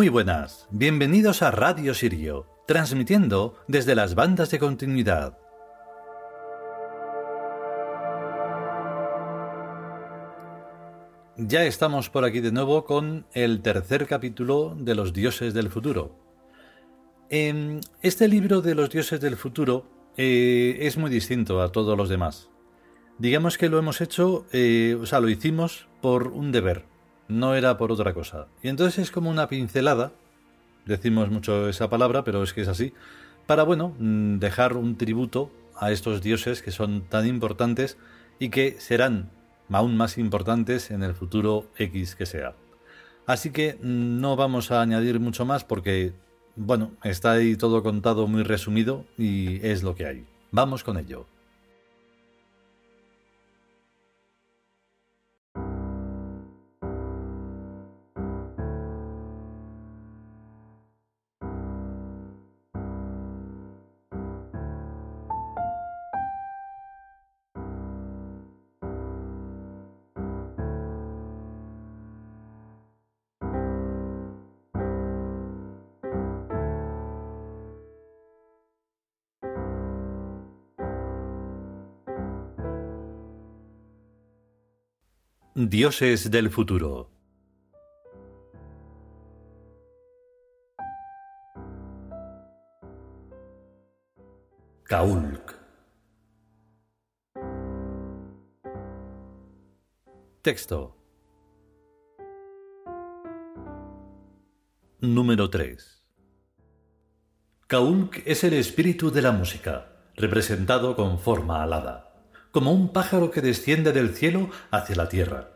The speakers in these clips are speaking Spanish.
Muy buenas, bienvenidos a Radio Sirio, transmitiendo desde las bandas de continuidad. Ya estamos por aquí de nuevo con el tercer capítulo de los dioses del futuro. En este libro de los dioses del futuro eh, es muy distinto a todos los demás. Digamos que lo hemos hecho, eh, o sea, lo hicimos por un deber, no era por otra cosa. Y entonces es como una pincelada, decimos mucho esa palabra, pero es que es así, para, bueno, mm, dejar un tributo a estos dioses que son tan importantes y que serán aún más importantes en el futuro X que sea. Así que mm, no vamos a añadir mucho más porque, bueno, está ahí todo contado muy resumido y es lo que hay. Vamos con ello. Dioses del futuro. Kaulk. Texto. Número 3. Kaulk es el espíritu de la música, representado con forma alada como un pájaro que desciende del cielo hacia la tierra.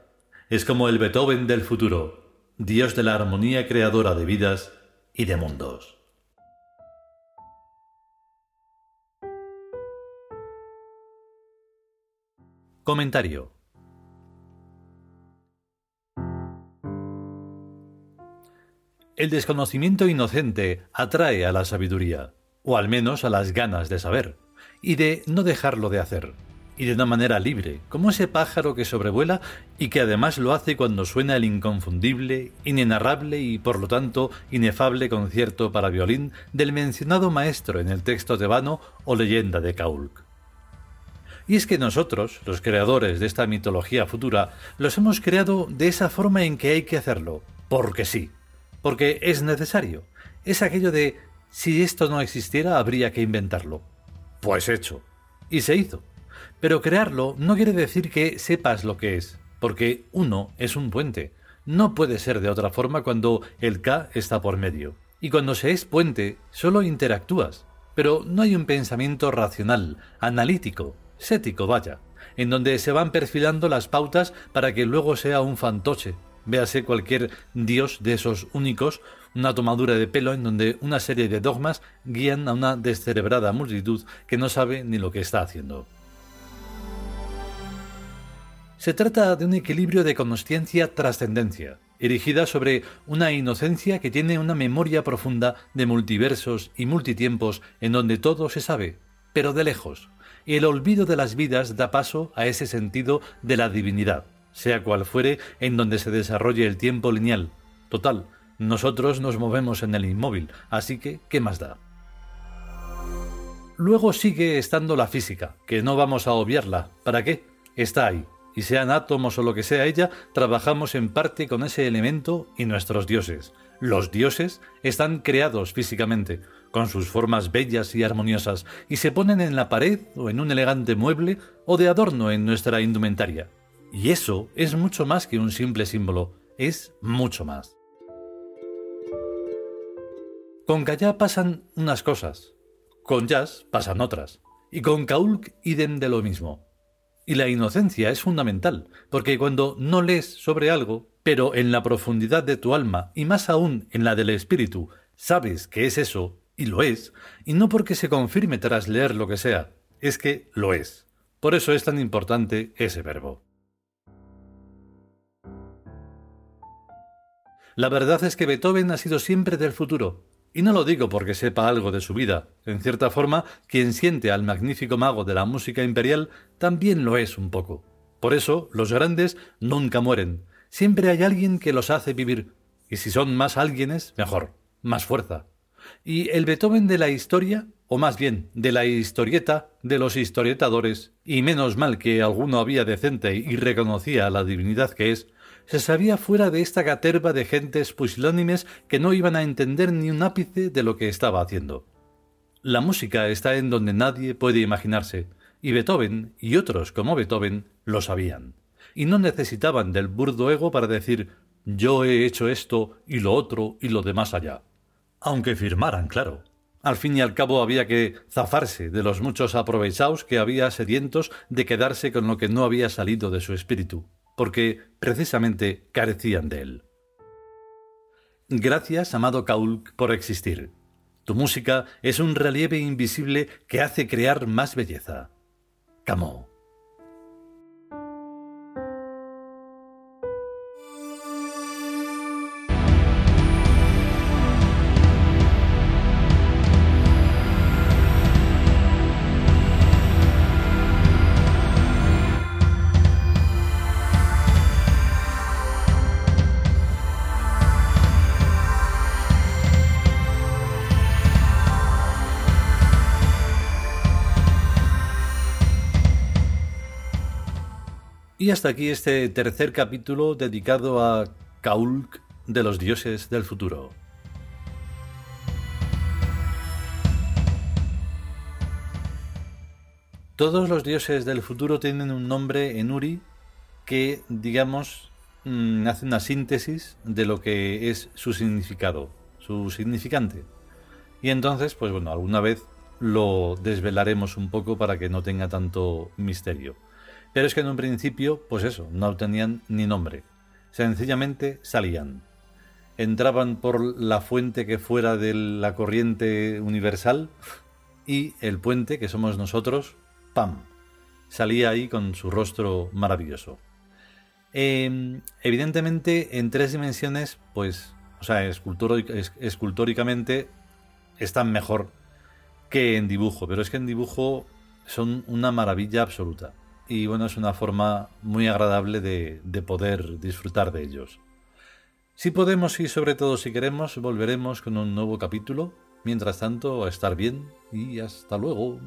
Es como el Beethoven del futuro, Dios de la armonía creadora de vidas y de mundos. Comentario. El desconocimiento inocente atrae a la sabiduría, o al menos a las ganas de saber, y de no dejarlo de hacer y de una manera libre, como ese pájaro que sobrevuela y que además lo hace cuando suena el inconfundible, inenarrable y por lo tanto inefable concierto para violín del mencionado maestro en el texto tebano o leyenda de Kaulk. Y es que nosotros, los creadores de esta mitología futura, los hemos creado de esa forma en que hay que hacerlo, porque sí, porque es necesario. Es aquello de si esto no existiera habría que inventarlo. Pues hecho. Y se hizo. Pero crearlo no quiere decir que sepas lo que es, porque uno es un puente. No puede ser de otra forma cuando el K está por medio. Y cuando se es puente, solo interactúas. Pero no hay un pensamiento racional, analítico, sético, vaya, en donde se van perfilando las pautas para que luego sea un fantoche. Véase cualquier dios de esos únicos, una tomadura de pelo en donde una serie de dogmas guían a una descerebrada multitud que no sabe ni lo que está haciendo. Se trata de un equilibrio de consciencia-trascendencia, erigida sobre una inocencia que tiene una memoria profunda de multiversos y multitiempos en donde todo se sabe, pero de lejos, y el olvido de las vidas da paso a ese sentido de la divinidad, sea cual fuere en donde se desarrolle el tiempo lineal. Total, nosotros nos movemos en el inmóvil, así que, ¿qué más da? Luego sigue estando la física, que no vamos a obviarla. ¿Para qué? Está ahí, y sean átomos o lo que sea ella, trabajamos en parte con ese elemento y nuestros dioses. Los dioses están creados físicamente, con sus formas bellas y armoniosas, y se ponen en la pared o en un elegante mueble o de adorno en nuestra indumentaria. Y eso es mucho más que un simple símbolo, es mucho más. Con Kaya pasan unas cosas, con Jazz pasan otras, y con Kaulk idem de lo mismo. Y la inocencia es fundamental, porque cuando no lees sobre algo, pero en la profundidad de tu alma, y más aún en la del espíritu, sabes que es eso, y lo es, y no porque se confirme tras leer lo que sea, es que lo es. Por eso es tan importante ese verbo. La verdad es que Beethoven ha sido siempre del futuro, y no lo digo porque sepa algo de su vida. En cierta forma, quien siente al magnífico mago de la música imperial también lo es un poco. Por eso, los grandes nunca mueren. Siempre hay alguien que los hace vivir. Y si son más alguienes, mejor, más fuerza. Y el Beethoven de la historia, o más bien de la historieta de los historietadores, y menos mal que alguno había decente y reconocía la divinidad que es, se sabía fuera de esta caterva de gentes pusilónimes que no iban a entender ni un ápice de lo que estaba haciendo. La música está en donde nadie puede imaginarse, y Beethoven y otros como Beethoven lo sabían, y no necesitaban del burdo ego para decir yo he hecho esto y lo otro y lo demás allá. Aunque firmaran, claro. Al fin y al cabo había que zafarse de los muchos aprovechados que había sedientos de quedarse con lo que no había salido de su espíritu, porque precisamente carecían de él. Gracias, amado Kaulk, por existir. Tu música es un relieve invisible que hace crear más belleza. Camo. Y hasta aquí este tercer capítulo dedicado a Kaulk de los dioses del futuro. Todos los dioses del futuro tienen un nombre en Uri que, digamos, mm, hace una síntesis de lo que es su significado, su significante. Y entonces, pues bueno, alguna vez lo desvelaremos un poco para que no tenga tanto misterio. Pero es que en un principio, pues eso, no tenían ni nombre. Sencillamente salían. Entraban por la fuente que fuera de la corriente universal y el puente, que somos nosotros, ¡pam! Salía ahí con su rostro maravilloso. Em, evidentemente, en tres dimensiones, pues, o sea, escultóricamente están mejor que en dibujo, pero es que en dibujo son una maravilla absoluta y bueno, es una forma muy agradable de, de poder disfrutar de ellos. Si podemos y sobre todo si queremos, volveremos con un nuevo capítulo. Mientras tanto, a estar bien y hasta luego.